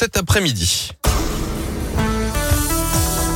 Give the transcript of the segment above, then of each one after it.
cet après-midi.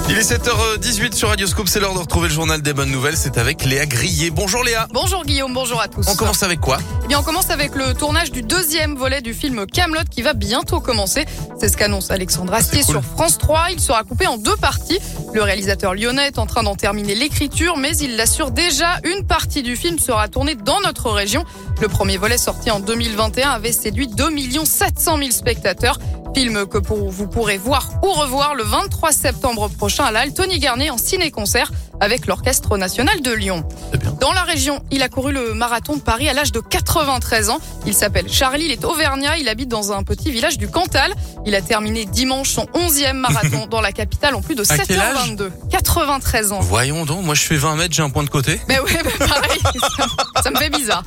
Il est 7h18 sur Radioscope, c'est l'heure de retrouver le journal des bonnes nouvelles, c'est avec Léa Grillet. Bonjour Léa. Bonjour Guillaume, bonjour à tous. On commence avec quoi? Eh bien, on commence avec le tournage du deuxième volet du film Camelot qui va bientôt commencer. C'est ce qu'annonce Alexandre Astier cool. sur France 3. Il sera coupé en deux parties. Le réalisateur lyonnais est en train d'en terminer l'écriture, mais il l'assure déjà, une partie du film sera tournée dans notre région. Le premier volet sorti en 2021 avait séduit 2 700 000 spectateurs. Film que pour, vous pourrez voir ou revoir le 23 septembre prochain à la Tony Garnier en ciné-concert avec l'Orchestre National de Lyon. Bien. Dans la région, il a couru le marathon de Paris à l'âge de 93 ans. Il s'appelle Charlie, il est auvergnat, il habite dans un petit village du Cantal. Il a terminé dimanche son 11e marathon dans la capitale en plus de À quel âge 7h22. 93 ans. Voyons donc, moi je fais 20 mètres, j'ai un point de côté. Mais ouais, bah pareil, ça, ça me fait bizarre.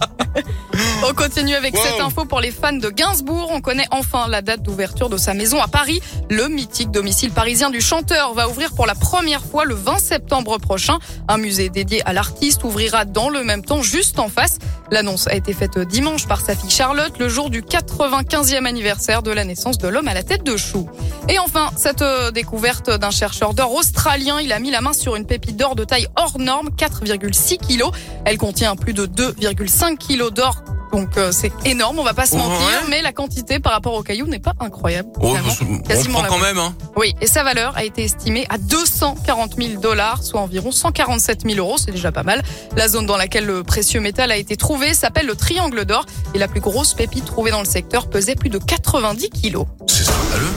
On continue avec Wow. cette info pour les fans de Gainsbourg. On connaît enfin la date d'ouverture de sa maison à Paris. Le mythique domicile parisien du chanteur va ouvrir pour la première fois le 20 septembre prochain. Un musée dédié à l'artiste ouvrira dans le même temps juste en face. L'annonce a été faite dimanche par sa fille Charlotte, le jour du 95e anniversaire de la naissance de l'homme à la tête de chou. Et enfin, cette euh, découverte d'un chercheur d'or australien, il a mis la main sur une pépite d'or de taille hors norme, 4,6 kilos. Elle contient plus de 2,5 kilos d'or. Donc euh, c'est énorme, on va pas se Ouais. mentir, mais la quantité par rapport au caillou n'est pas incroyable. Oh, on Quasiment prend quand même. même, hein. Oui, et sa valeur a été estimée à 240 000 dollars, soit environ 147 000 euros, c'est déjà pas mal. La zone dans laquelle le précieux métal a été trouvé s'appelle le Triangle d'or, et la plus grosse pépite trouvée dans le secteur pesait plus de 90 kilos. C'est scandaleux.